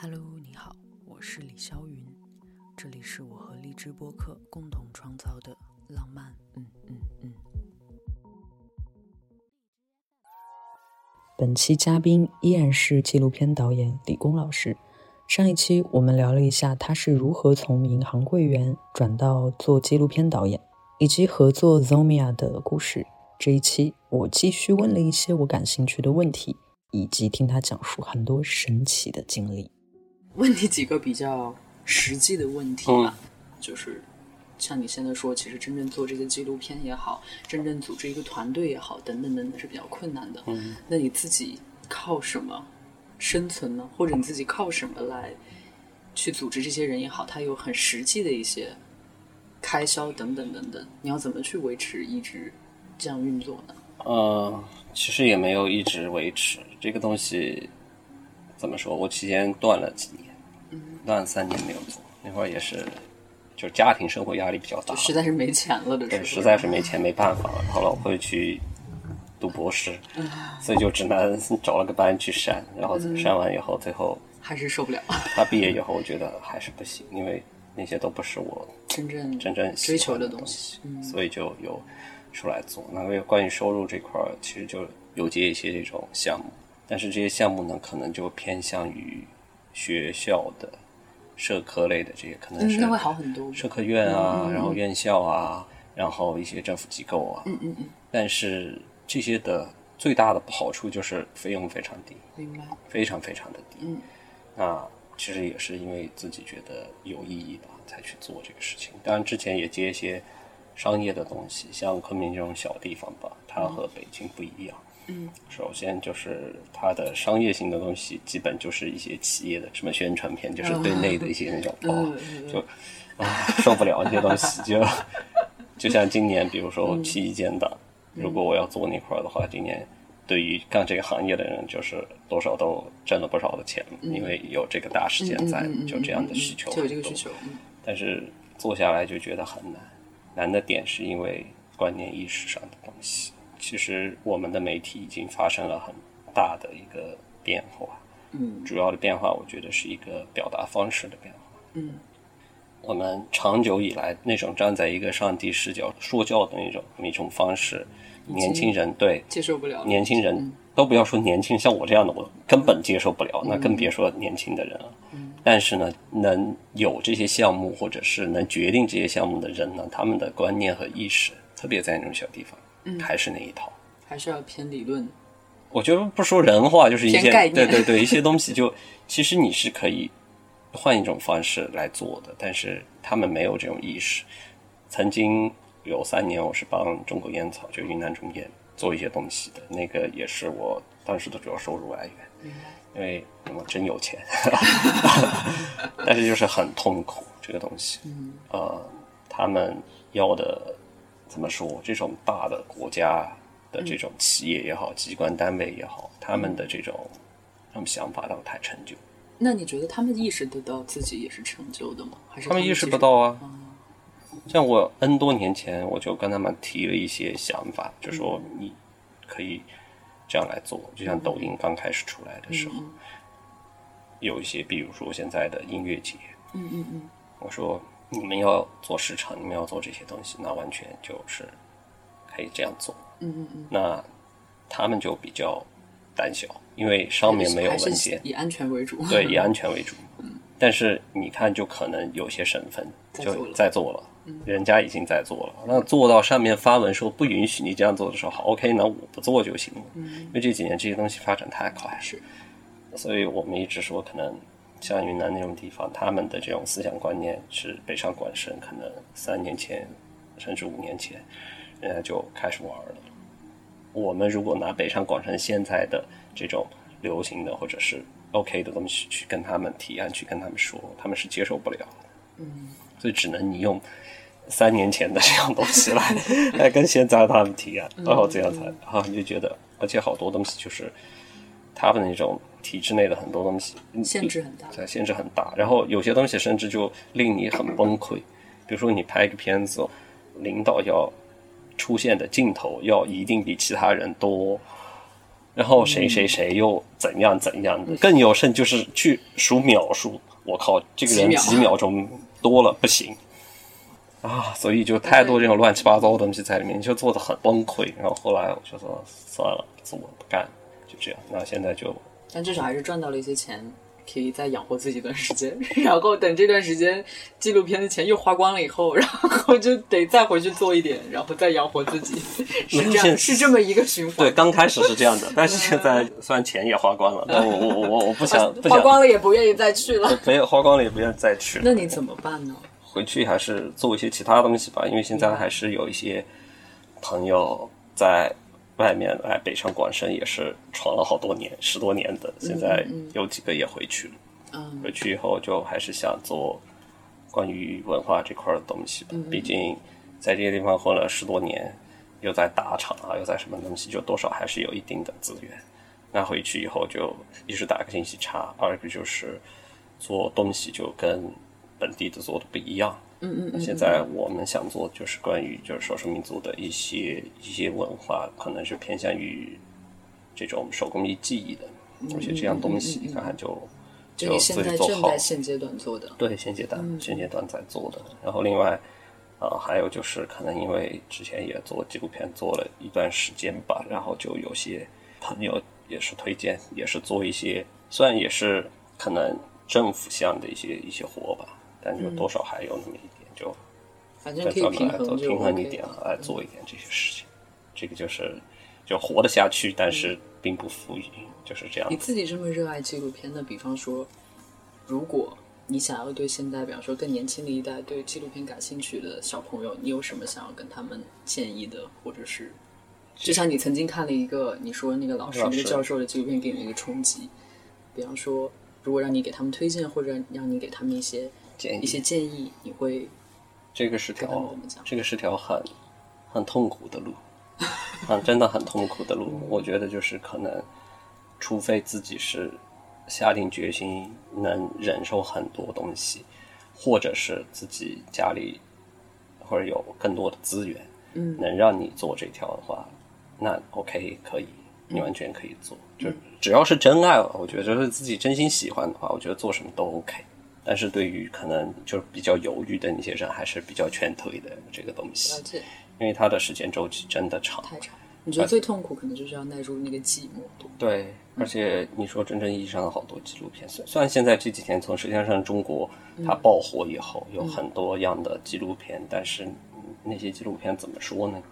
Hello，你好，我是李霄云，这里是我和荔枝播客共同创造的浪漫。嗯嗯嗯。本期嘉宾依然是纪录片导演李工老师。上一期我们聊了一下他是如何从银行柜员转到做纪录片导演，以及合作 Zomia 的故事。这一期我继续问了一些我感兴趣的问题。以及听他讲述很多神奇的经历。问你几个比较实际的问题吧，就是像你现在说，其实真正做这个纪录片也好，真正组织一个团队也好，等等等等是比较困难的。嗯，那你自己靠什么生存呢？或者你自己靠什么来去组织这些人也好？他有很实际的一些开销等等等等，你要怎么去维持一直这样运作呢？呃，其实也没有一直维持这个东西。怎么说？我期间断了几年，断了三年没有做。那会儿也是，就家庭生活压力比较大，实在是没钱了的对，实在是没钱没办法了。然后老婆去读博士，所以就只能 找了个班去删。然后删完以后，最后还是受不了。他毕业以后，我觉得还是不行，因为那些都不是我真正真正追求的东西，所以就有出来做。那个关于收入这块儿，其实就有接一些这种项目。但是这些项目呢，可能就偏向于学校的社科类的这些，可能是那会好很多。社科院啊，然后院校啊，然后一些政府机构啊。嗯嗯嗯。但是这些的最大的好处就是费用非常低，明白？非常非常的低。嗯。那其实也是因为自己觉得有意义吧，才去做这个事情。当然之前也接一些商业的东西，像昆明这种小地方吧，它和北京不一样。嗯，首先就是它的商业性的东西，基本就是一些企业的什么宣传片，就是对内的一些那种，哦，就啊 受不了那些东西，就 就像今年，比如说七一建党，如果我要做那块的话，今年对于干这个行业的人，就是多少都挣了不少的钱，因为有这个大事件在，就这样的需求，有这个需求。但是做下来就觉得很难，难的点是因为观念意识上的东西。其实我们的媒体已经发生了很大的一个变化，嗯，主要的变化我觉得是一个表达方式的变化，嗯，我们长久以来那种站在一个上帝视角说教的那种一种方式，年轻人对接受不了，年轻人都不要说年轻，像我这样的我根本接受不了，那更别说年轻的人了。但是呢，能有这些项目或者是能决定这些项目的人呢，他们的观念和意识，特别在那种小地方。还是那一套，还是要偏理论。我觉得不说人话，就是一些对对对，一些东西就 其实你是可以换一种方式来做的，但是他们没有这种意识。曾经有三年，我是帮中国烟草，就云南中烟做一些东西的，那个也是我当时的主要收入来源，因为我真有钱，但是就是很痛苦这个东西。呃，他们要的。怎么说？这种大的国家的这种企业也好，机关单位也好，他们的这种他们想法倒太陈旧。那你觉得他们意识得到自己也是陈旧的吗？还是他们意识不到啊？像我 N 多年前，我就跟他们提了一些想法，就说你可以这样来做。就像抖音刚开始出来的时候，有一些，比如说现在的音乐节，嗯嗯嗯，我说。你们要做市场，你们要做这些东西，那完全就是可以这样做。嗯嗯嗯。那他们就比较胆小，因为上面没有文件，以安全为主。对，以安全为主。嗯。但是你看，就可能有些省份就在做了，人家已经在做了。那做到上面发文说不允许你这样做的时候，好，OK，那我不做就行了。嗯。因为这几年这些东西发展太快，是。所以我们一直说可能。像云南那种地方，他们的这种思想观念是北上广深，可能三年前甚至五年前，人家就开始玩了。我们如果拿北上广深现在的这种流行的或者是 OK 的东西去跟他们提案，去跟他们说，他们是接受不了的。嗯，所以只能你用三年前的这样东西来 来跟现在他们提案，然后这样才啊，你就觉得，而且好多东西就是他们那种。体制内的很多东西限制很大，对，限制很大。然后有些东西甚至就令你很崩溃。比如说你拍一个片子，领导要出现的镜头要一定比其他人多，然后谁谁谁又怎样怎样的，更有甚就是去数秒数，我靠，这个人几秒钟多了不行啊，所以就太多这种乱七八糟的东西在里面，就做的很崩溃。然后后来我就说算了，做不干，就这样。那现在就，但至少还是赚到了一些钱。可以再养活自己一段时间，然后等这段时间纪录片的钱又花光了以后，然后就得再回去做一点，然后再养活自己，是这样，是这么一个循环。对，刚开始是这样的，但是现在虽然钱也花光了，但我我我我不想，花光了也不愿意再去了，没有花光了也不愿意再去。那你怎么办呢？回去还是做一些其他东西吧，因为现在还是有一些朋友在。外面来北上广深也是闯了好多年，十多年的，现在有几个也回去了。嗯，回去以后就还是想做关于文化这块的东西吧。毕竟在这些地方混了十多年，又在大厂啊，又在什么东西，就多少还是有一定的资源。那回去以后就一是打个信息差，二个就是做东西就跟本地的做的不一样。嗯嗯，现在我们想做就是关于就是少数民族的一些一些文化，可能是偏向于这种手工艺技艺的，而且这样东西你看看就就自己做好。现阶段做的，对，现阶段现阶段在做的。然后另外啊，还有就是可能因为之前也做纪录片做了一段时间吧，然后就有些朋友也是推荐，也是做一些，虽然也是可能政府项的一些一些活吧。但就多少还有那么一点，就反正可以平衡平衡一点来做一点这些事情。这个就是就活得下去，但是并不富裕，就是这样。你自己这么热爱纪录片的，比方说，如果你想要对现在，比方说更年轻的一代对纪录片感兴趣的小朋友，你有什么想要跟他们建议的，或者是就像你曾经看了一个你说那个老师那个教授的纪录片给你一个冲击，比方说，如果让你给他们推荐，或者让你给他们一些。一些建议，你会这个是条这个是条很很痛苦的路，啊，真的很痛苦的路。我觉得就是可能，除非自己是下定决心能忍受很多东西，或者是自己家里或者有更多的资源，嗯，能让你做这条的话，那 OK 可以，你完全可以做。就只要是真爱，我觉得是自己真心喜欢的话，我觉得做什么都 OK。但是对于可能就是比较犹豫的那些人，还是比较劝退的这个东西，因为它的时间周期真的长，太长。你觉得最痛苦可能就是要耐住那个寂寞对，而且你说真正意义上的好多纪录片，虽虽然现在这几天从舌尖上中国它爆火以后，有很多样的纪录片，但是那些纪录片怎么说呢？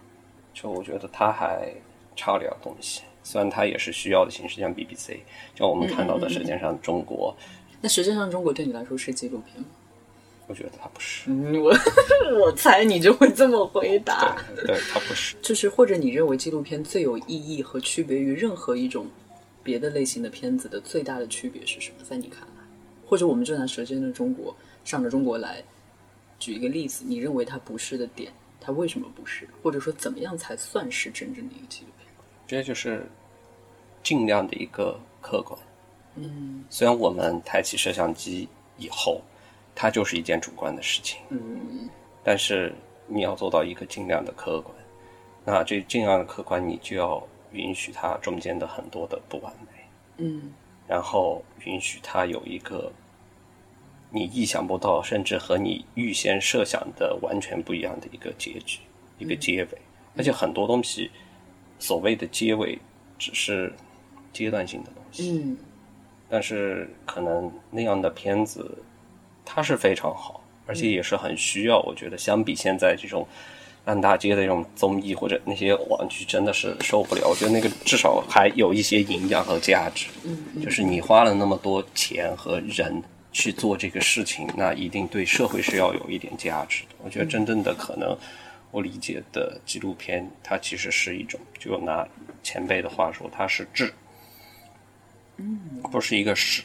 就我觉得它还差点东西。虽然它也是需要的形式，像 BBC，像我们看到的，舌尖上中国。那实际上，中国对你来说是纪录片吗？我觉得它不是。我 我猜你就会这么回答。对，它不是。就是或者你认为纪录片最有意义和区别于任何一种别的类型的片子的最大的区别是什么？在你看来，或者我们就拿《舌尖的中国》上着中国来举一个例子，你认为它不是的点，它为什么不是？或者说怎么样才算是真正的一个纪录片？这就是尽量的一个客观。嗯，虽然我们抬起摄像机以后，它就是一件主观的事情，嗯，但是你要做到一个尽量的客观，那这尽量的客观，你就要允许它中间的很多的不完美，嗯，然后允许它有一个你意想不到，甚至和你预先设想的完全不一样的一个结局，一个结尾，而且很多东西所谓的结尾只是阶段性的东西，嗯。但是可能那样的片子，它是非常好，而且也是很需要。我觉得相比现在这种烂大街的这种综艺或者那些网剧，真的是受不了。我觉得那个至少还有一些营养和价值。嗯，就是你花了那么多钱和人去做这个事情，那一定对社会是要有一点价值的。我觉得真正的可能，我理解的纪录片，它其实是一种，就拿前辈的话说，它是智。嗯，不是一个史，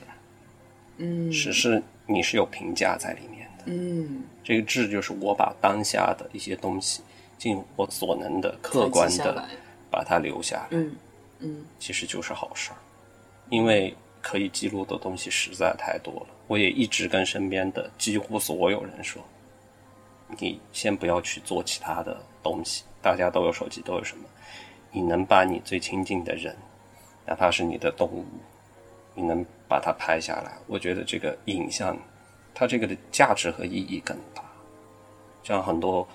嗯，史是你是有评价在里面的，嗯，这个志就是我把当下的一些东西尽我所能的客观的把它留下来，嗯嗯，其实就是好事儿，因为可以记录的东西实在太多了。我也一直跟身边的几乎所有人说，你先不要去做其他的东西，大家都有手机，都有什么，你能把你最亲近的人。哪怕是你的动物，你能把它拍下来，我觉得这个影像，它这个的价值和意义更大。像很多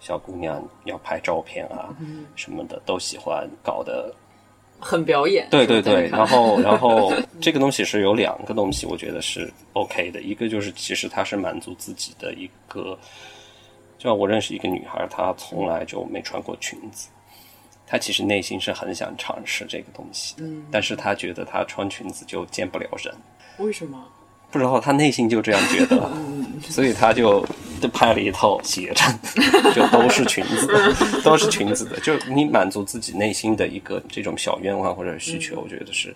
小姑娘要拍照片啊什么的，都喜欢搞得很表演。对对 对，然后然后 这个东西是有两个东西，我觉得是 OK 的。一个就是其实它是满足自己的一个，就像我认识一个女孩，她从来就没穿过裙子，她其实内心是很想尝试这个东西，嗯，但是他觉得他穿裙子就见不了人。为什么？不知道他内心就这样觉得，所以他就就拍了一套写真，就都是裙子，都是裙子的。就你满足自己内心的一个这种小愿望或者需求，我觉得是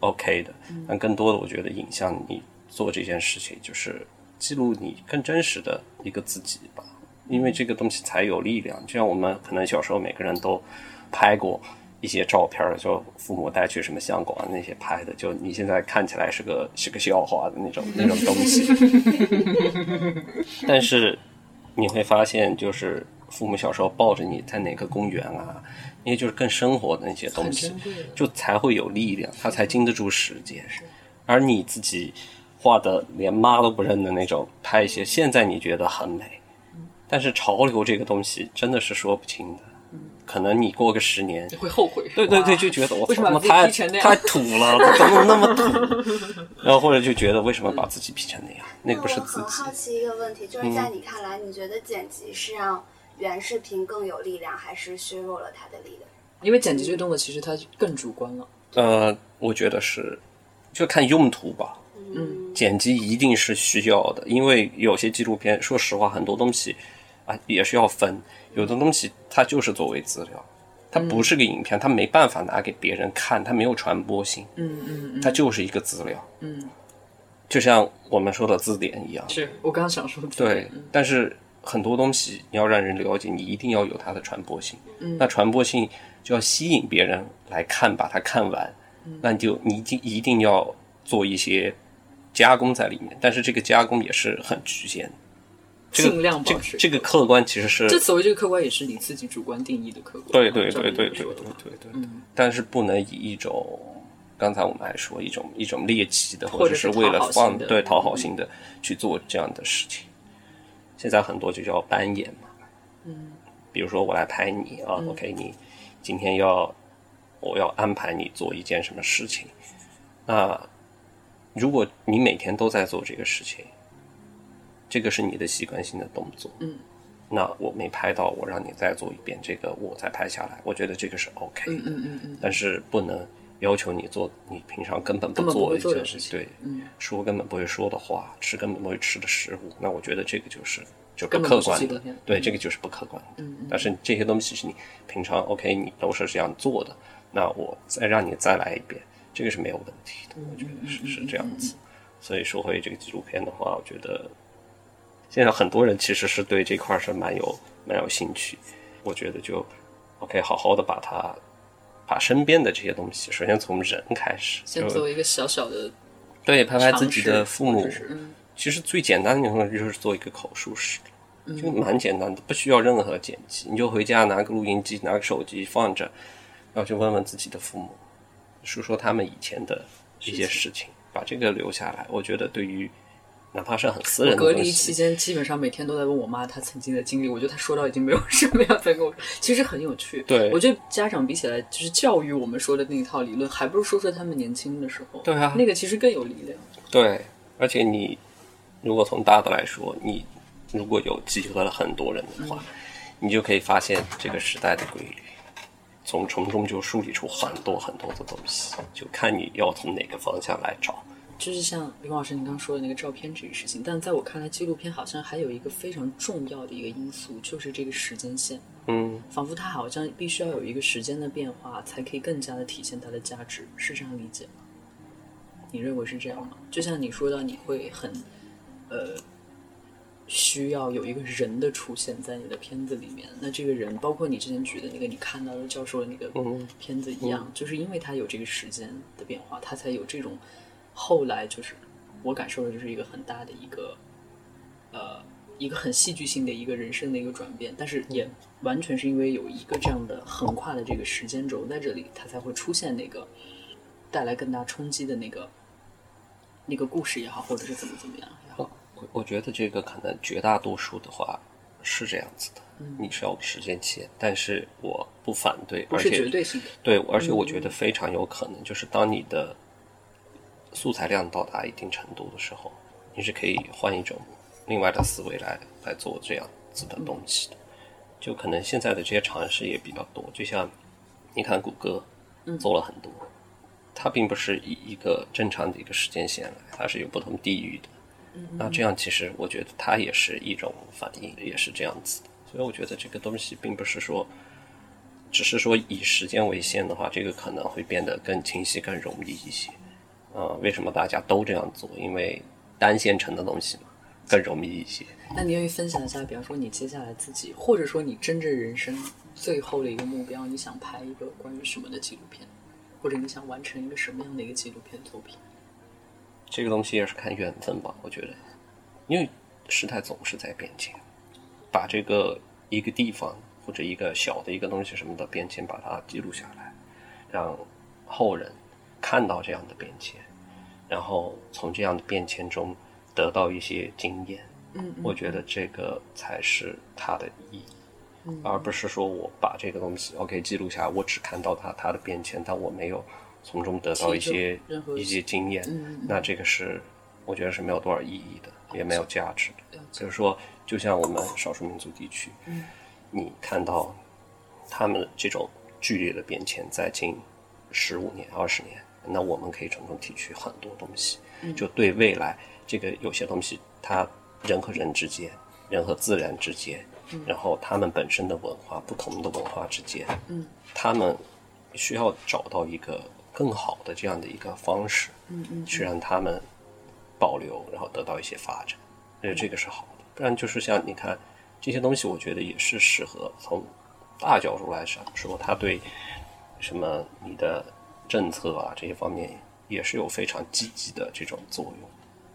OK 的。但更多的，我觉得影像你做这件事情，就是记录你更真实的一个自己吧，因为这个东西才有力量。就像我们可能小时候每个人都拍过。一些照片就父母带去什么香港啊那些拍的，就你现在看起来是个 是个笑话的那种那种东西。但是你会发现，就是父母小时候抱着你在哪个公园啊，那些就是更生活的那些东西，就才会有力量，他才经得住时间。而你自己画的连妈都不认的那种，拍一些现在你觉得很美，但是潮流这个东西真的是说不清的。可能你过个十年会后悔，对对对，就觉得我为什么太太土了，怎么那么土？然后或者就觉得为什么把自己 P 成那样？那个不是自己。好奇一个问题，就是在你看来，你觉得剪辑是让原视频更有力量，还是削弱了它的力量？因为剪辑这个动作其实它更主观了。呃，我觉得是，就看用途吧。嗯，剪辑一定是需要的，因为有些纪录片，说实话，很多东西啊也是要分。有的东西它就是作为资料，它不是个影片，它没办法拿给别人看，它没有传播性。嗯嗯它就是一个资料。嗯，就像我们说的字典一样。是我刚刚想说的。对，但是很多东西你要让人了解，你一定要有它的传播性。嗯，那传播性就要吸引别人来看，把它看完。嗯，那你就你一定一定要做一些加工在里面，但是这个加工也是很局限。尽量保持这个客观，其实是这所谓这个客观也是你自己主观定义的客观。对对对对对对对对。但是不能以一种刚才我们还说一种一种猎奇的，或者是为了放对讨好性的去做这样的事情。现在很多就叫扮演嘛。嗯。比如说我来拍你啊，OK，你今天要我要安排你做一件什么事情？那如果你每天都在做这个事情。这个是你的习惯性的动作，嗯，那我没拍到，我让你再做一遍，这个我再拍下来，我觉得这个是 OK 的，嗯嗯嗯嗯，但是不能要求你做你平常根本不做的一件事情，对，嗯，说根本不会说的话，吃根本不会吃的食物，那我觉得这个就是就不客观的，对，这个就是不客观的，但是这些东西是你平常 OK，你都是这样做的，那我再让你再来一遍，这个是没有问题的，我觉得是是这样子，所以说回这个纪录片的话，我觉得。现在很多人其实是对这块是蛮有蛮有兴趣，我觉得就 OK，好好的把它把身边的这些东西，首先从人开始，先做一个小小的对，拍拍自己的父母。其实最简单的方式就是做一个口述史，就蛮简单的，不需要任何剪辑，你就回家拿个录音机，拿个手机放着，然后去问问自己的父母，说说他们以前的一些事情，把这个留下来。我觉得对于。哪怕是很私人的隔离期间，基本上每天都在问我妈她曾经的经历。我觉得她说到已经没有什么要再跟我说，其实很有趣。对，我觉得家长比起来，就是教育我们说的那一套理论，还不如说说他们年轻的时候。对啊，那个其实更有力量。对，而且你如果从大的来说，你如果有集合了很多人的话，你就可以发现这个时代的规律，从从中就梳理出很多很多的东西，就看你要从哪个方向来找。就是像林老师您刚说的那个照片这个事情，但在我看来，纪录片好像还有一个非常重要的一个因素，就是这个时间线。嗯，仿佛它好像必须要有一个时间的变化，才可以更加的体现它的价值，是这样理解吗？你认为是这样吗？就像你说到，你会很呃需要有一个人的出现在你的片子里面，那这个人包括你之前举的那个你看到的教授的那个片子一样，就是因为他有这个时间的变化，他才有这种。后来就是我感受的，就是一个很大的一个，呃，一个很戏剧性的一个人生的一个转变。但是也完全是因为有一个这样的横跨的这个时间轴在这里，它才会出现那个带来更大冲击的那个那个故事也好，或者是怎么怎么样也好。我我觉得这个可能绝大多数的话是这样子的，你是要时间线，但是我不反对，不是绝对性的。对，而且我觉得非常有可能，就是当你的素材量到达一定程度的时候，你是可以换一种另外的思维来来做这样子的东西的。就可能现在的这些尝试也比较多，就像你看谷歌做了很多，它并不是以一个正常的一个时间线来，它是有不同地域的。那这样其实我觉得它也是一种反应，也是这样子的。所以我觉得这个东西并不是说，只是说以时间为限的话，这个可能会变得更清晰、更容易一些。啊，为什么大家都这样做？因为单线程的东西嘛，更容易一些。那你愿意分享一下，比方说你接下来自己，或者说你真正人生最后的一个目标，你想拍一个关于什么的纪录片，或者你想完成一个什么样的一个纪录片作品？这个东西也是看缘分吧，我觉得，因为时代总是在变迁，把这个一个地方或者一个小的一个东西什么的变迁，把它记录下来，让后人看到这样的变迁，然后从这样的变迁中得到一些经验。嗯，我觉得这个才是它的意义，而不是说我把这个东西 OK 记录下来，我只看到它它的变迁，但我没有。从中得到一些一些经验，那这个是我觉得是没有多少意义的，也没有价值的。就是说，就像我们少数民族地区，你看到他们这种剧烈的变迁，在近十五年、二十年，那我们可以从中提取很多东西，就对未来这个有些东西，它人和人之间，人和自然之间，然后他们本身的文化，不同的文化之间，他们需要找到一个。更好的这样的一个方式，嗯嗯，去让他们保留，然后得到一些发展，我觉得这个是好的。不然就是像你看这些东西，我觉得也是适合从大角度来说，说它对什么你的政策啊这些方面也是有非常积极的这种作用。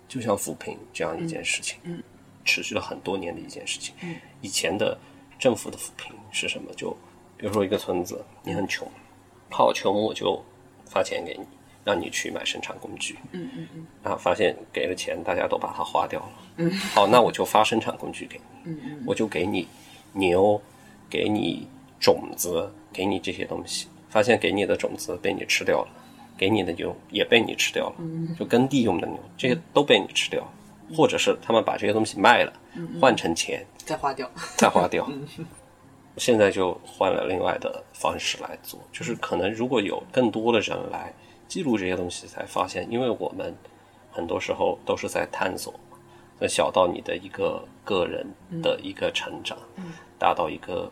就像扶贫这样一件事情，嗯，持续了很多年的一件事情。嗯，以前的政府的扶贫是什么？就比如说一个村子，你很穷，好穷我就。发钱给你，让你去买生产工具。嗯嗯嗯。啊，发现给了钱，大家都把它花掉了。嗯。好，那我就发生产工具给你。嗯嗯。我就给你牛，给你种子，给你这些东西。发现给你的种子被你吃掉了，给你的牛也被你吃掉了。嗯。就耕地用的牛，这些都被你吃掉，或者是他们把这些东西卖了，换成钱，再花掉，再花掉。现在就换了另外的方式来做，就是可能如果有更多的人来记录这些东西，才发现，因为我们很多时候都是在探索，那小到你的一个个人的一个成长，大到一个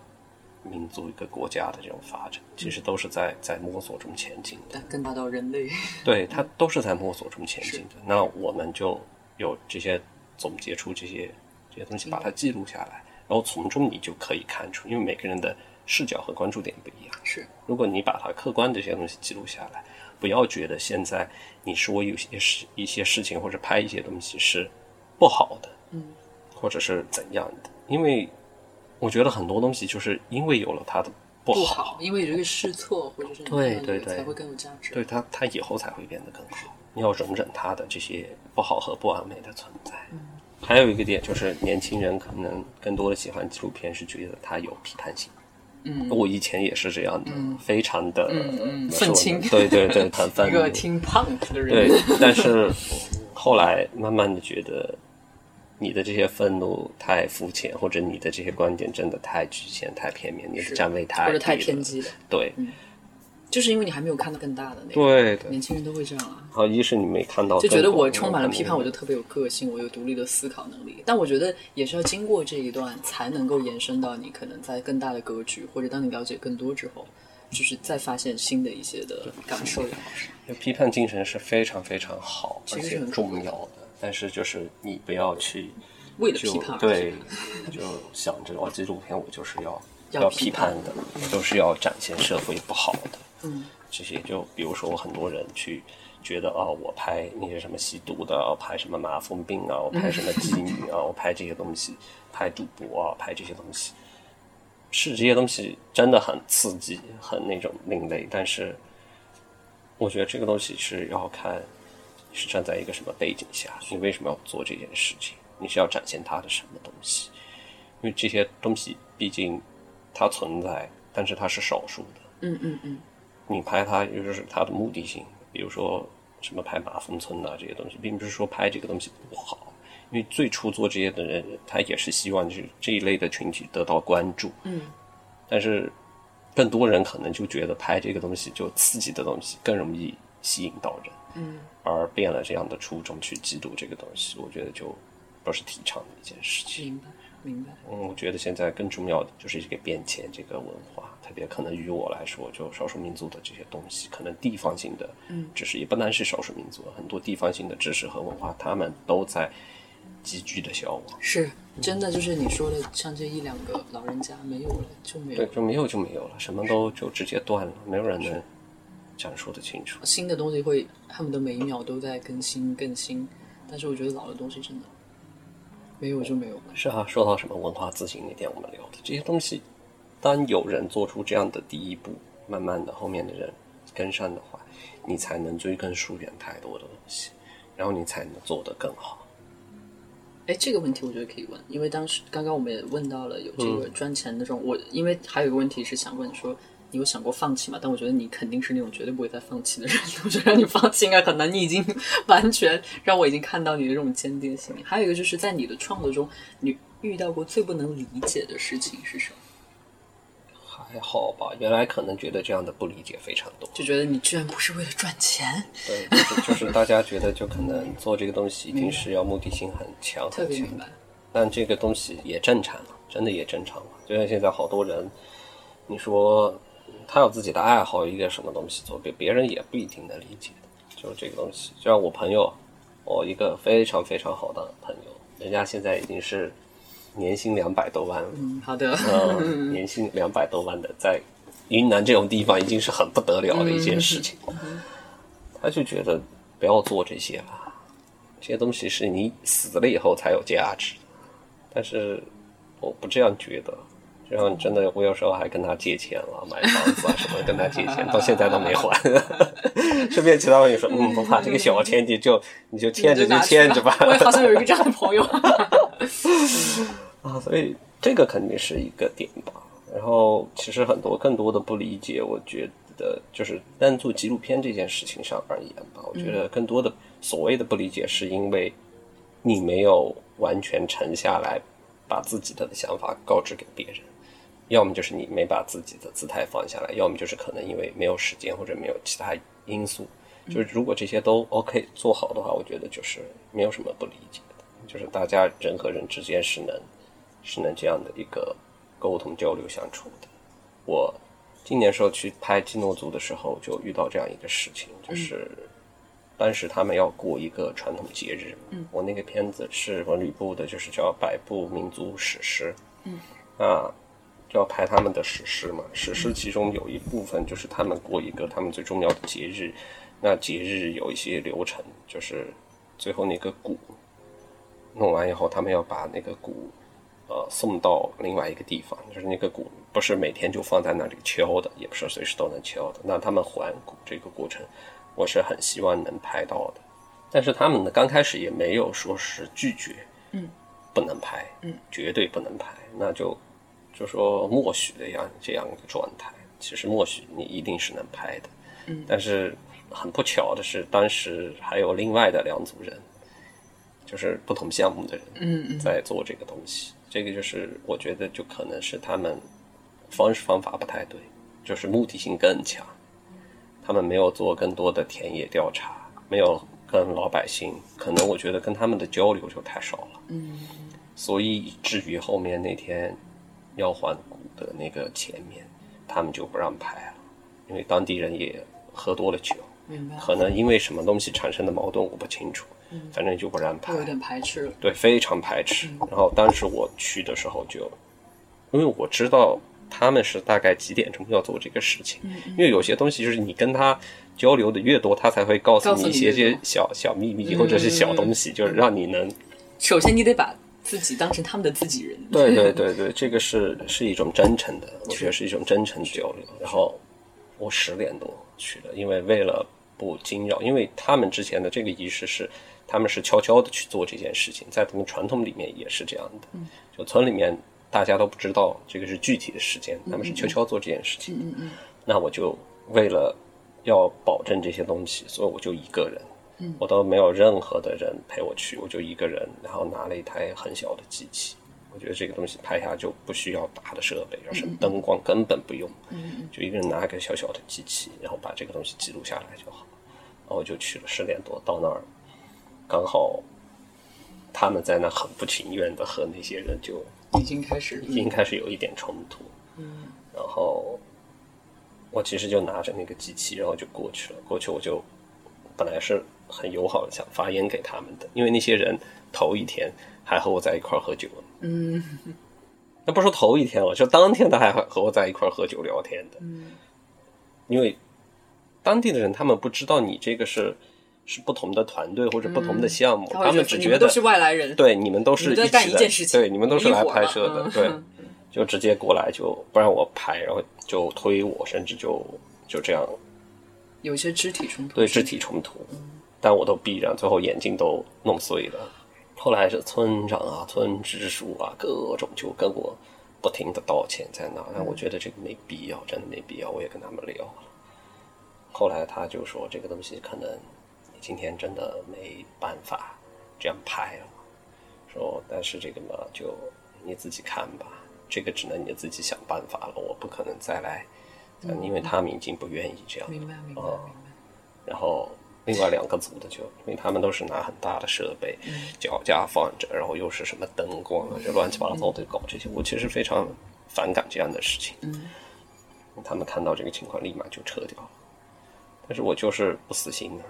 民族、一个国家的这种发展，其实都是在在摸索中前进的。更大到人类，对它都是在摸索中前进的。那我们就有这些总结出这些这些东西，把它记录下来。然后从中你就可以看出，因为每个人的视角和关注点不一样。是，如果你把它客观的这些东西记录下来，不要觉得现在你说有些事、一些事情或者拍一些东西是不好的，嗯，或者是怎样的，因为我觉得很多东西就是因为有了它的不好，因为有这个试错或者是对对对，才会更有价值。对它，它以后才会变得更好。你要容忍它的这些不好和不完美的存在。嗯。还有一个点就是，年轻人可能更多的喜欢纪录片，是觉得它有批判性。嗯，我以前也是这样的，非常的愤青。对对对，很愤。一个听 punk 的人。对，但是后来慢慢的觉得，你的这些愤怒太肤浅，或者你的这些观点真的太局限、太片面，你的站位太或者太偏激了。对。就是因为你还没有看到更大的那个，对，年轻人都会这样啊。好，一是你没看到，就觉得我充满了批判，我就特别有个性，我有独立的思考能力。但我觉得也是要经过这一段，才能够延伸到你可能在更大的格局，或者当你了解更多之后，就是再发现新的一些的感受。批判精神是非常非常好，而且重要的。但是就是你不要去为了批判，对，就想着哦，纪录片我就是要 要批判的，都是要展现社会不好的。嗯，这些就比如说，我很多人去觉得啊，我拍那些什么吸毒的，拍什么麻风病啊，我拍什么妓女啊，我拍这些东西，拍赌博啊，拍这些东西，是这些东西真的很刺激，很那种另类。但是，我觉得这个东西是要看是站在一个什么背景下，你为什么要做这件事情？你是要展现它的什么东西？因为这些东西毕竟它存在，但是它是少数的。嗯嗯嗯。你拍它，也就是它的目的性，比如说什么拍马蜂村啊这些东西，并不是说拍这个东西不好。因为最初做这些的人，他也是希望就是这一类的群体得到关注。嗯。但是更多人可能就觉得拍这个东西就刺激的东西更容易吸引到人。嗯。而变了这样的初衷去嫉妒这个东西，我觉得就不是提倡的一件事情。明白。明白。嗯，我觉得现在更重要的就是这个变迁，这个文化，特别可能于我来说，就少数民族的这些东西，可能地方性的知识也不单是少数民族，很多地方性的知识和文化，他们都在急剧的消亡。是，真的就是你说的，像这一两个老人家没有了就没有，对，就没有就没有了，什么都就直接断了，没有人能讲述的清楚。新的东西会恨不得每一秒都在更新更新，但是我觉得老的东西真的。没有就没有了。是啊，说到什么文化自信那天我们聊的这些东西，当有人做出这样的第一步，慢慢的后面的人跟上的话，你才能追根溯源太多的东西，然后你才能做得更好。哎，这个问题我觉得可以问，因为当时刚刚我们也问到了有这个赚钱的这种，我因为还有一个问题是想问说。你有想过放弃吗？但我觉得你肯定是那种绝对不会再放弃的人。我觉得让你放弃应该很难。你已经 完全让我已经看到你的这种坚定性。还有一个就是在你的创作中，你遇到过最不能理解的事情是什么？还好吧，原来可能觉得这样的不理解非常多，就觉得你居然不是为了赚钱。对，就是大家觉得就可能做这个东西一定是要目的性很强，特别明白。但这个东西也正常，真的也正常嘛。就像现在好多人，你说。他有自己的爱好，一个什么东西做，别别人也不一定能理解就是这个东西。就像我朋友，我一个非常非常好的朋友，人家现在已经是年薪两百多万。嗯，好的。嗯，年薪两百多万的，在云南这种地方已经是很不得了的一件事情。他就觉得不要做这些吧，这些东西是你死了以后才有价值。但是我不这样觉得。然后真的，我有时候还跟他借钱了，买房子啊什么，跟他借钱，到现在都没还。顺便其他朋友说，嗯，不怕，这个小钱你就你就欠着就欠着吧。我好像有一个这样的朋友。啊，所以这个肯定是一个点吧。然后其实很多更多的不理解，我觉得就是单做纪录片这件事情上而言吧，我觉得更多的所谓的不理解，是因为你没有完全沉下来，把自己的想法告知给别人。要么就是你没把自己的姿态放下来，要么就是可能因为没有时间或者没有其他因素。就是如果这些都 OK 做好的话，我觉得就是没有什么不理解的。就是大家人和人之间是能是能这样的一个沟通交流相处的。我今年时候去拍基诺族的时候，就遇到这样一个事情，就是当时他们要过一个传统节日。嗯，我那个片子是文旅部的，就是叫百部民族史诗。嗯，那。要拍他们的史诗嘛？史诗其中有一部分就是他们过一个他们最重要的节日，那节日有一些流程，就是最后那个鼓弄完以后，他们要把那个鼓呃送到另外一个地方，就是那个鼓不是每天就放在那里敲的，也不是随时都能敲的。那他们还鼓这个过程，我是很希望能拍到的，但是他们呢刚开始也没有说是拒绝，嗯，不能拍，嗯，绝对不能拍，那就。就说默许的样这样一个状态，其实默许你一定是能拍的，嗯，但是很不巧的是，当时还有另外的两组人，就是不同项目的人，嗯。在做这个东西。这个就是我觉得就可能是他们方式方法不太对，就是目的性更强，他们没有做更多的田野调查，没有跟老百姓，可能我觉得跟他们的交流就太少了，嗯，所以至于后面那天。要环谷的那个前面，他们就不让拍了，因为当地人也喝多了酒，明白？可能因为什么东西产生的矛盾我不清楚，嗯，反正就不让拍，有点排斥了，对，非常排斥。然后当时我去的时候就，因为我知道他们是大概几点钟要做这个事情，因为有些东西就是你跟他交流的越多，他才会告诉你一些些小小秘密或者是小东西，就是让你能，首先你得把。自己当成他们的自己人，对对对对，这个是是一种真诚的，我觉得是一种真诚的交流。然后我十点多去的，因为为了不惊扰，因为他们之前的这个仪式是，他们是悄悄的去做这件事情，在他们传统里面也是这样的。就村里面大家都不知道这个是具体的时间，他们是悄悄做这件事情。嗯嗯那我就为了要保证这些东西，所以我就一个人，嗯。我都没有任何的人陪我去，我就一个人，然后拿了一台很小的机器。我觉得这个东西拍下就不需要大的设备，而是灯光根本不用，嗯就一个人拿一个小小的机器，然后把这个东西记录下来就好。然后我就去了十点多到那儿，刚好他们在那很不情愿的和那些人就已经开始已经开始有一点冲突，嗯。然后我其实就拿着那个机器，然后就过去了。过去我就本来是很友好的想发言给他们的，因为那些人头一天还和我在一块儿喝酒。嗯。那不说头一天了，就当天他还和我在一块儿喝酒聊天的，嗯。因为当地的人他们不知道你这个是是不同的团队或者不同的项目，嗯他们只觉得你们都是外来人，对你们都是你们在干起的一件事情对你们都是来拍摄的，对嗯，就直接过来就不让我拍，然后就推我，甚至就就这样。有些肢体冲突，对肢体冲突，但我都闭上，最后眼镜都弄碎了。后来是村长啊、村支书啊，各种就跟我不停的道歉在那，但我觉得这个没必要，真的没必要，我也跟他们聊了。后来他就说这个东西可能你今天真的没办法这样拍了，说但是这个嘛就你自己看吧，这个只能你自己想办法了，我不可能再来，因为他们已经不愿意这样了。明白明白哦明白，然后另外两个组的就，因为他们都是拿很大的设备，脚架放着，然后又是什么灯光啊，就乱七八糟的搞这些，我其实非常反感这样的事情。嗯他们看到这个情况，立马就撤掉了。但是我就是不死心啊，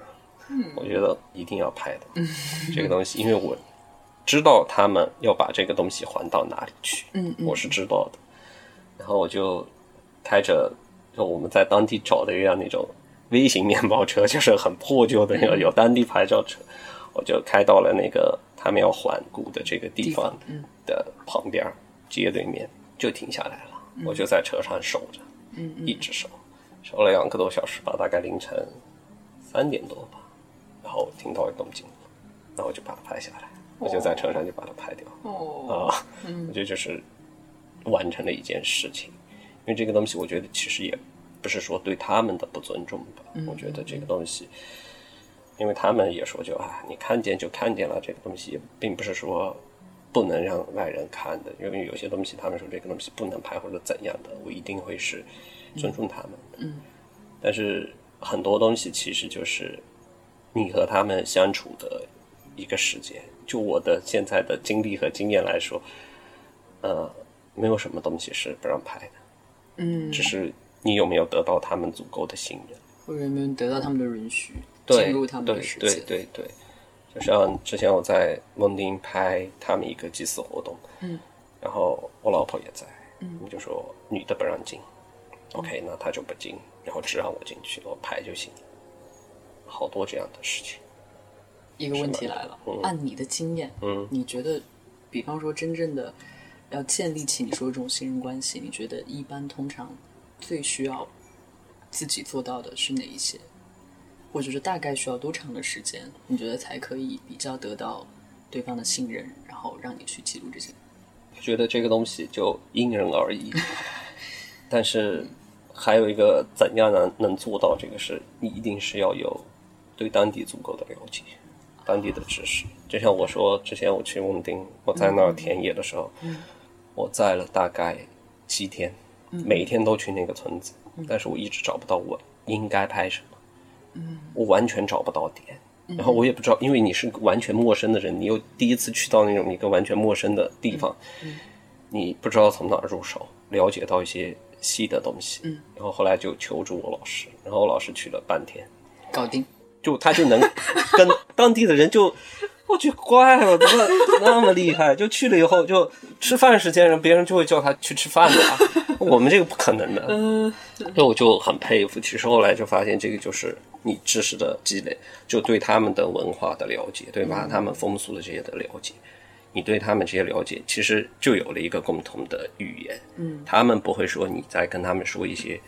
我觉得一定要拍的、这个东西，因为我知道他们要把这个东西还到哪里去，我是知道的。然后我就开着，就我们在当地找的一辆那种微型面包车，就是很破旧的那个有当地牌照车，我就开到了那个他们要环顾的这个地方嗯的旁边儿街对面，就停下来了。我就在车上守着，一直守，守了两个多小时吧，大概凌晨三点多吧，然后听到有动静，那我就把它拍下来，我就在车上就把它拍掉。哦，啊，我觉得就是完成了一件事情，因为这个东西，我觉得其实也不是说对他们的不尊重吧。我觉得这个东西，因为他们也说就啊，你看见就看见了，这个东西也并不是说不能让外人看的，因为有些东西他们说这个东西不能拍或者怎样的，我一定会是尊重他们的。嗯但是很多东西其实就是你和他们相处的一个时间。就我的现在的经历和经验来说，呃，没有什么东西是不让拍的，嗯，只是你有没有得到他们足够的信任。或者有没有得到他们的允许，对进入他们对对的世界？对对，就像之前我在蒙丁拍他们一个祭祀活动，嗯，然后我老婆也在，嗯，就说女的不让进，OK，那她就不进，然后只让我进去，我拍就行。好多这样的事情，一个问题来了，按你的经验，嗯，你觉得，比方说真正的要建立起你说这种信任关系，你觉得一般通常最需要自己做到的是哪一些？或者是大概需要多长的时间，你觉得才可以比较得到对方的信任，然后让你去记录这些？我觉得这个东西就因人而异，但是还有一个怎样能能做到这个事，你一定是要有对当地足够的了解，当地的知识。就像我说，之前我去孟丁，我在那儿田野的时候，我在了大概七天，每天都去那个村子，但是我一直找不到我应该拍什么，我完全找不到点。然后我也不知道，因为你是完全陌生的人，你又第一次去到那种一个完全陌生的地方，你不知道从哪儿入手，了解到一些细的东西。嗯，然后后来就求助我老师，然后我老师去了半天，搞定。就他就能跟当地的人就，我去怪了，怎么那么厉害？就去了以后，就吃饭时间，人别人就会叫他去吃饭的、啊，我们这个不可能的。嗯，那我就很佩服。其实后来就发现，这个就是你知识的积累，就对他们的文化的了解，对吧？他们风俗的这些的了解，你对他们这些了解，其实就有了一个共同的语言。嗯，他们不会说你在跟他们说一些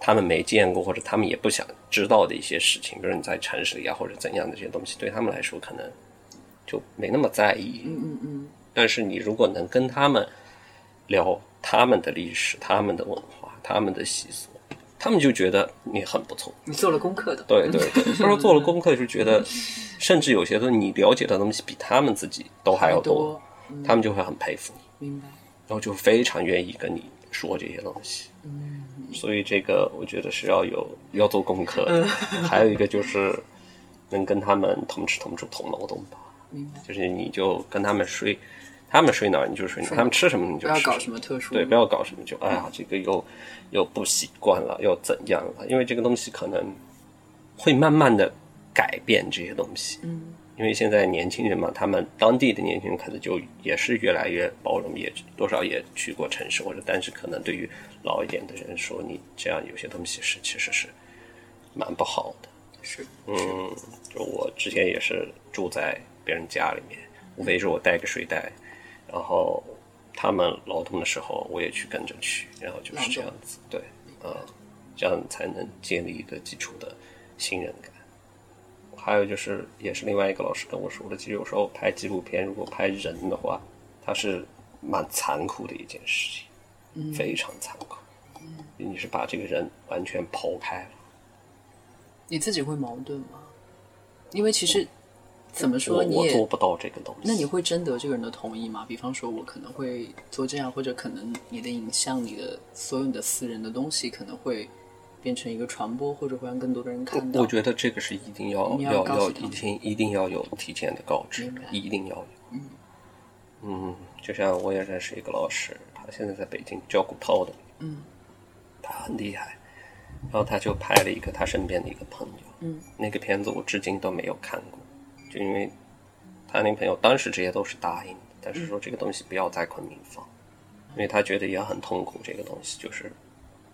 他们没见过或者他们也不想知道的一些事情，比如你在城市里啊或者怎样的这些东西，对他们来说可能就没那么在意。嗯嗯嗯。但是你如果能跟他们聊他们的历史、他们的文化、他们的习俗，他们就觉得你很不错。你做了功课的。对对对，他说做了功课，就觉得甚至有些东西你了解的东西比他们自己都还要多，他们就会很佩服你。明白。然后就非常愿意跟你说这些东西。嗯。所以这个我觉得是要有要做功课的。还有一个就是能跟他们同吃同住同劳动吧。就是你就跟他们睡。他们睡哪儿你就睡哪儿，他们吃什么你就不要搞什么特殊。对，不要搞什么就哎呀，这个又又不习惯了，又怎样了？因为这个东西可能会慢慢的改变这些东西。嗯，因为现在年轻人嘛，他们当地的年轻人可能就也是越来越包容，也多少也去过城市或者，但是可能对于老一点的人说，你这样有些东西是其实是蛮不好的。是，嗯，就我之前也是住在别人家里面，无非是我带个睡袋。然后他们劳动的时候，我也去跟着去，然后就是这样子，对，嗯，这样才能建立一个基础的信任感。还有就是，也是另外一个老师跟我说的，其实有时候拍纪录片，如果拍人的话，它是蛮残酷的一件事情，嗯，非常残酷，嗯，你是把这个人完全剖开了。你自己会矛盾吗？因为其实。怎么说你也做不到这个东西？那你会征得这个人的同意吗？比方说，我可能会做这样，或者可能你的影像、你的所有你的私人的东西，可能会变成一个传播，或者会让更多的人看到。我觉得这个是一定要要要一定一定要有提前的告知，一定要有。嗯嗯，就像我也认识一个老师，他现在在北京教骨头的。嗯，他很厉害，然后他就拍了一个他身边的一个朋友。嗯，那个片子我至今都没有看过。就因为他那朋友当时这些都是答应的，但是说这个东西不要在昆明放，因为他觉得也很痛苦。这个东西就是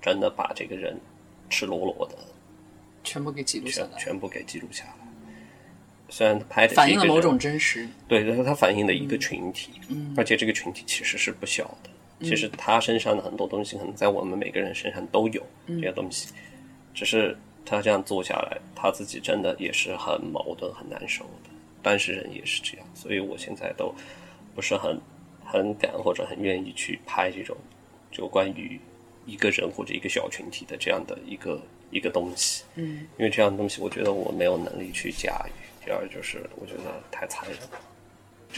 真的把这个人赤裸裸的全部给记录下来，全部给记录下来。虽然拍的反映了某种真实，对，但是他反映的一个群体，而且这个群体其实是不小的。其实他身上的很多东西，可能在我们每个人身上都有这些东西，只是。他这样做下来，他自己真的也是很矛盾、很难受的。当事人也是这样，所以我现在都不是很很敢或者很愿意去拍这种就关于一个人或者一个小群体的这样的一个一个东西。嗯，因为这样的东西，我觉得我没有能力去驾驭。第二就是我觉得太残忍了，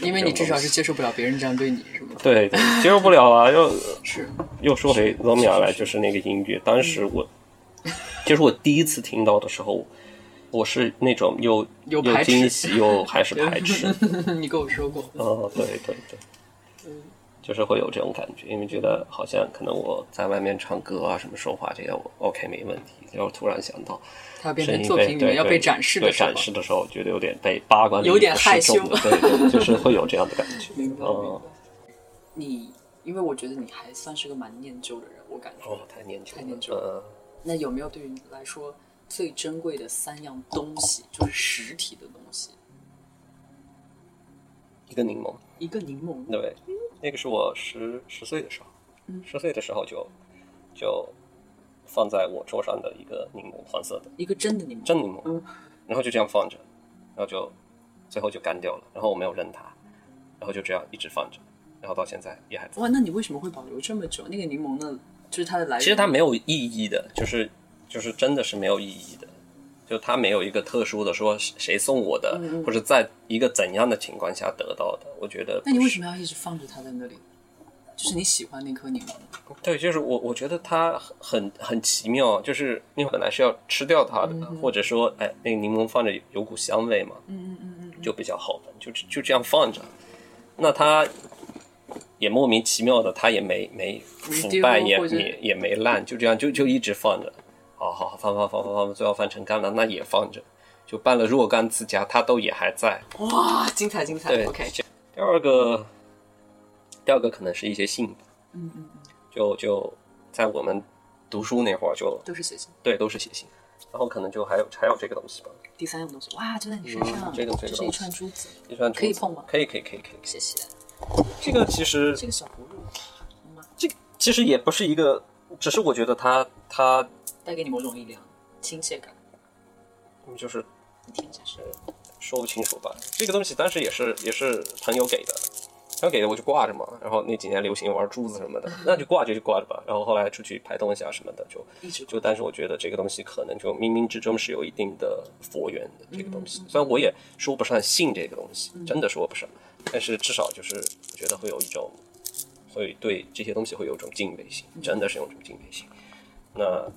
因为你至少是接受不了别人这样对你，是吗？对，接受不了啊！又 是又说回罗米亚来，就是那个音乐，当时我。就是我第一次听到的时候，我是那种又又惊喜又还是排斥。你跟我说过。哦，对对对，嗯，就是会有这种感觉，因为觉得好像可能我在外面唱歌啊，什么说话这些我 OK 没问题，然后突然想到，它变成作品里面要被展示的时候，展示的时候，觉得有点被八卦，有点害羞，对对，就是会有这样的感觉。明白。嗯，你因为我觉得你还算是个蛮念旧的人，我感觉。哦，太念旧，太念旧。了。那有没有对于你来说最珍贵的三样东西，就是实体的东西？一个柠檬，一个柠檬，对，那个是我十十岁的时候，十岁的时候就就放在我桌上的一个柠檬，黄色的，一个真的柠檬，真柠檬，然后就这样放着，然后就最后就干掉了，然后我没有扔它，然后就这样一直放着，然后到现在也还在。哇，那你为什么会保留这么久？那个柠檬呢？就是它的来源，其实它没有意义的，就是就是真的是没有意义的，就它没有一个特殊的说谁送我的，或者在一个怎样的情况下得到的。我觉得，那你为什么要一直放着它在那里？就是你喜欢那颗柠檬？对，就是我我觉得它很很奇妙，就是你本来是要吃掉它的，或者说哎那个柠檬放着有股香味嘛，嗯嗯嗯嗯，就比较好闻，就就这样放着，那它。也莫名其妙的，它也没没腐败，也也也没烂，就这样就就一直放着。好好放放放放放，最后翻成干了，那也放着，就办了若干次家，它都也还在。哇，精彩精彩！对，OK。第二个，第二个可能是一些信吧。嗯嗯嗯。就就在我们读书那会儿，就都是写信。对，都是写信。然后可能就还有还有这个东西吧。第三样东西，哇，就在你身上。这个这个是一串珠子。一串可以碰吗？可以可以可以可以。谢谢。这个其实，这个小葫芦，这其实也不是一个，只是我觉得它它带给你某种力量、亲切感。就是听起是说不清楚吧？这个东西当时也是也是朋友给的。朋友给的我就挂着嘛，然后那几年流行玩珠子什么的，那就挂着就挂着吧。然后后来出去拍东西啊什么的，就就，但是我觉得这个东西可能就冥冥之中是有一定的佛缘的这个东西。虽然我也说不上信这个东西，真的说不上，但是至少就是我觉得会有一种，会对这些东西会有一种敬畏心，真的是有种敬畏心。那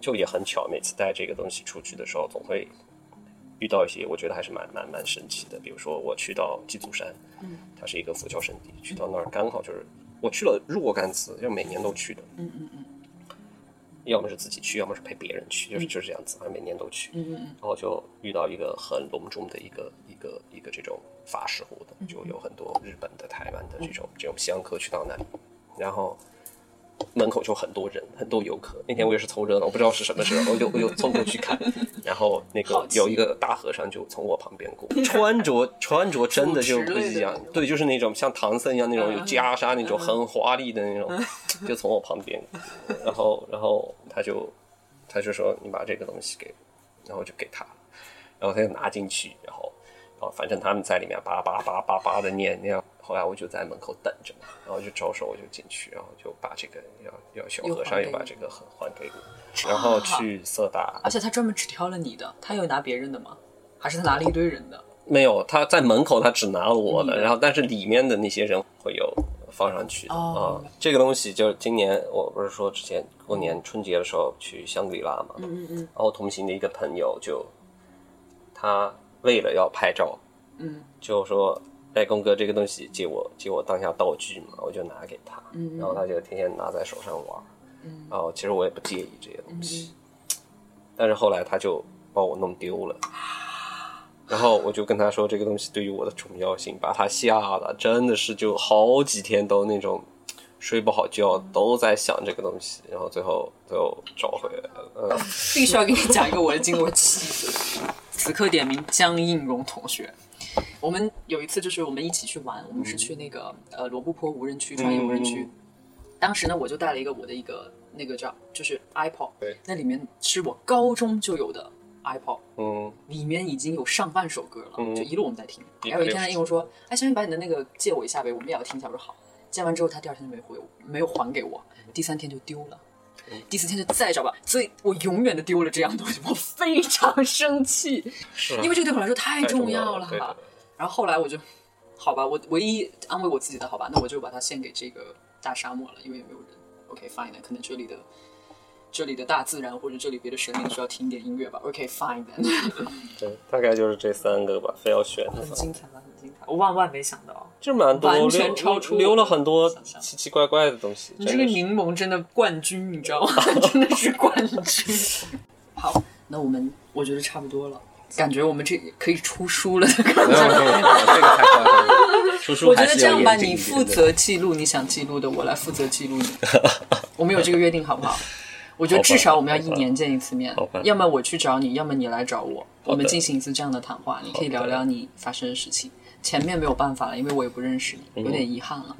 就也很巧，每次带这个东西出去的时候，总会。遇到一些我觉得还是蛮蛮蛮神奇的，比如说我去到鸡足山，嗯，它是一个佛教圣地，去到那儿刚好就是我去了若干次，就每年都去的，嗯嗯嗯，要么是自己去，要么是陪别人去，就是就是这样子，反正每年都去，嗯嗯嗯，然后就遇到一个很隆重的一个一个一个这种法事活动，就有很多日本的、台湾的这种这种香客去到那里，然后。门口就很多人，很多游客。那天我也是凑热闹，我不知道是什么时候，我就我就凑过去看。然后那个有一个大和尚就从我旁边过，穿着穿着真的就不一样，对，就是那种像唐僧一样那种有袈裟那种很华丽的那种，就从我旁边。然后然后他就他就说你把这个东西给，然后就给他，然后他就拿进去，然后然后反正他们在里面叭叭叭叭叭的念那样。后来我就在门口等着嘛，然后就招手，我就进去，然后就把这个要要小和尚又把这个还还给我，然后去色达，而且他专门只挑了你的，他有拿别人的吗？还是他拿了一堆人的？没有，他在门口他只拿了我的，然后但是里面的那些人会有放上去的啊。这个东西就是今年我不是说之前过年春节的时候去香格里拉嘛，嗯嗯嗯，然后同行的一个朋友就他为了要拍照，嗯，就说。哎，工哥，这个东西借我借我当下道具嘛，我就拿给他，然后他就天天拿在手上玩，然后其实我也不介意这些东西，但是后来他就把我弄丢了，然后我就跟他说这个东西对于我的重要性，把他吓了，真的是就好几天都那种睡不好觉，都在想这个东西，然后最后最后找回来了。必须要给你讲一个我的经过，气此刻点名江映蓉同学。我们有一次就是我们一起去玩，我们是去那个呃罗布泊无人区，专业无人区。当时呢，我就带了一个我的一个那个叫就是 iPod，对，那里面是我高中就有的 iPod，嗯，里面已经有上万首歌了，就一路我们在听。然后有一天，他应我说：“哎，小雨，把你的那个借我一下呗，我们也要听一下。”我说：“好。”借完之后，他第二天就没回我，没有还给我，第三天就丢了，第四天就再找吧。所以我永远的丢了这样东西，我非常生气，因为这个对我来说太重要了。然后后来我就，好吧，我唯一安慰我自己的好吧，那我就把它献给这个大沙漠了，因为也没有人。OK，fine，可能这里的这里的大自然或者这里别的神灵需要听一点音乐吧。OK，fine。对，大概就是这三个吧，非要选。很精彩很精彩，我万万没想到，就蛮多，完全超出留了很多奇奇怪怪的东西。你这个柠檬真的冠军，你知道吗？真的是冠军。好，那我们我觉得差不多了。感觉我们这可以出书了的感觉。这个太夸张了。出书我觉得这样吧，你负责记录你想记录的，我来负责记录你。我们有这个约定好不好？我觉得至少我们要一年见一次面，要么我去找你，要么你来找我，我们进行一次这样的谈话。你可以聊聊你发生的事情。前面没有办法了，因为我也不认识你，有点遗憾了。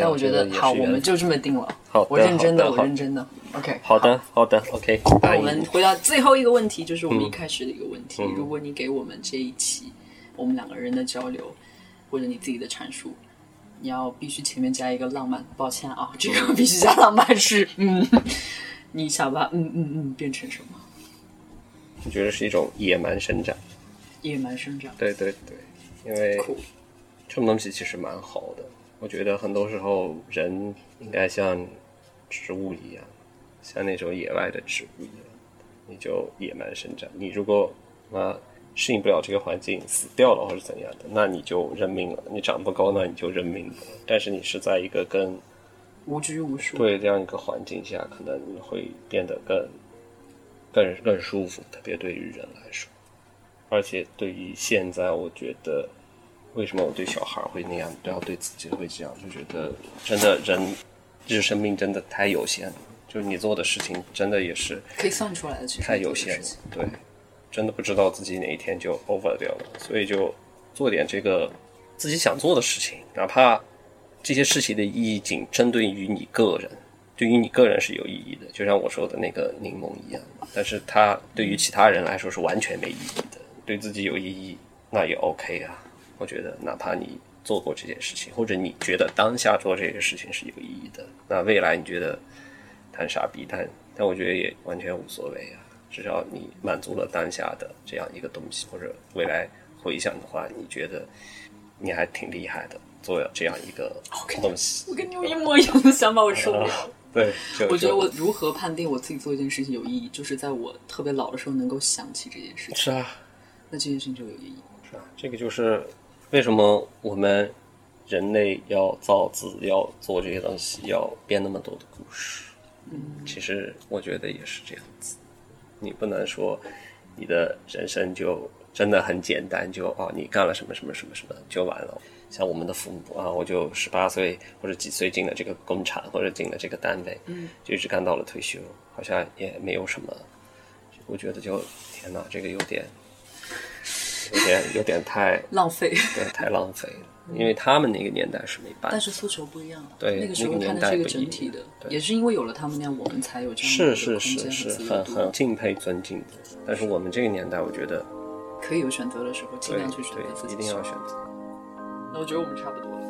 但我觉得好，我们就这么定了。好，我认真的，我认真的。OK，好的，好的，OK。那我们回到最后一个问题，就是我们一开始的一个问题。如果你给我们这一期我们两个人的交流，或者你自己的阐述，你要必须前面加一个浪漫。抱歉啊，这个必须加浪漫是嗯，你想把嗯嗯嗯变成什么？我觉得是一种野蛮生长。野蛮生长。对对对，因为这种东西其实蛮好的。我觉得很多时候人应该像植物一样，像那种野外的植物一样，你就野蛮生长。你如果啊适应不了这个环境，死掉了或者怎样的，那你就认命了。你长不高，那你就认命了。但是你是在一个更无拘无束对这样一个环境下，可能会变得更更更舒服。特别对于人来说，而且对于现在，我觉得。为什么我对小孩会那样，不要对自己会这样？就觉得真的人，这生命真的太有限了。就是你做的事情，真的也是可以算出来的，太有限了。对，真的不知道自己哪一天就 over 掉了。所以就做点这个自己想做的事情，哪怕这些事情的意义仅针对于你个人，对于你个人是有意义的，就像我说的那个柠檬一样。但是它对于其他人来说是完全没意义的。对自己有意义，那也 OK 啊。我觉得，哪怕你做过这件事情，或者你觉得当下做这个事情是有意义的，那未来你觉得谈傻逼，但但我觉得也完全无所谓啊。只要你满足了当下的这样一个东西，或者未来回想的话，你觉得你还挺厉害的，做这样一个东西。我跟你有一模一样的想法，我受不了。对，我觉得我如何判定我自己做一件事情有意义，就是在我特别老的时候能够想起这件事情。是啊，那这件事情就有意义。是啊，这个就是为什么我们人类要造字，要做这些东西，要编那么多的故事。嗯，其实我觉得也是这样子。你不能说你的人生就真的很简单，就哦，你干了什么什么什么什么就完了。像我们的父母啊，我就十八岁或者几岁进了这个工厂，或者进了这个单位，嗯，就一直干到了退休，好像也没有什么。我觉得就天哪，这个有点，有点有点太 浪费，对，太浪费了。因为他们那个年代是没办法，但是诉求不一样。对，那个时候看的是一个整体的，也是因为有了他们那样，我们才有这样是是是是很很敬佩尊敬的。但是我们这个年代，我觉得可以有选择的时候，尽量去选择自己，一定要选择。我觉得我们差不多了。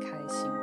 开心。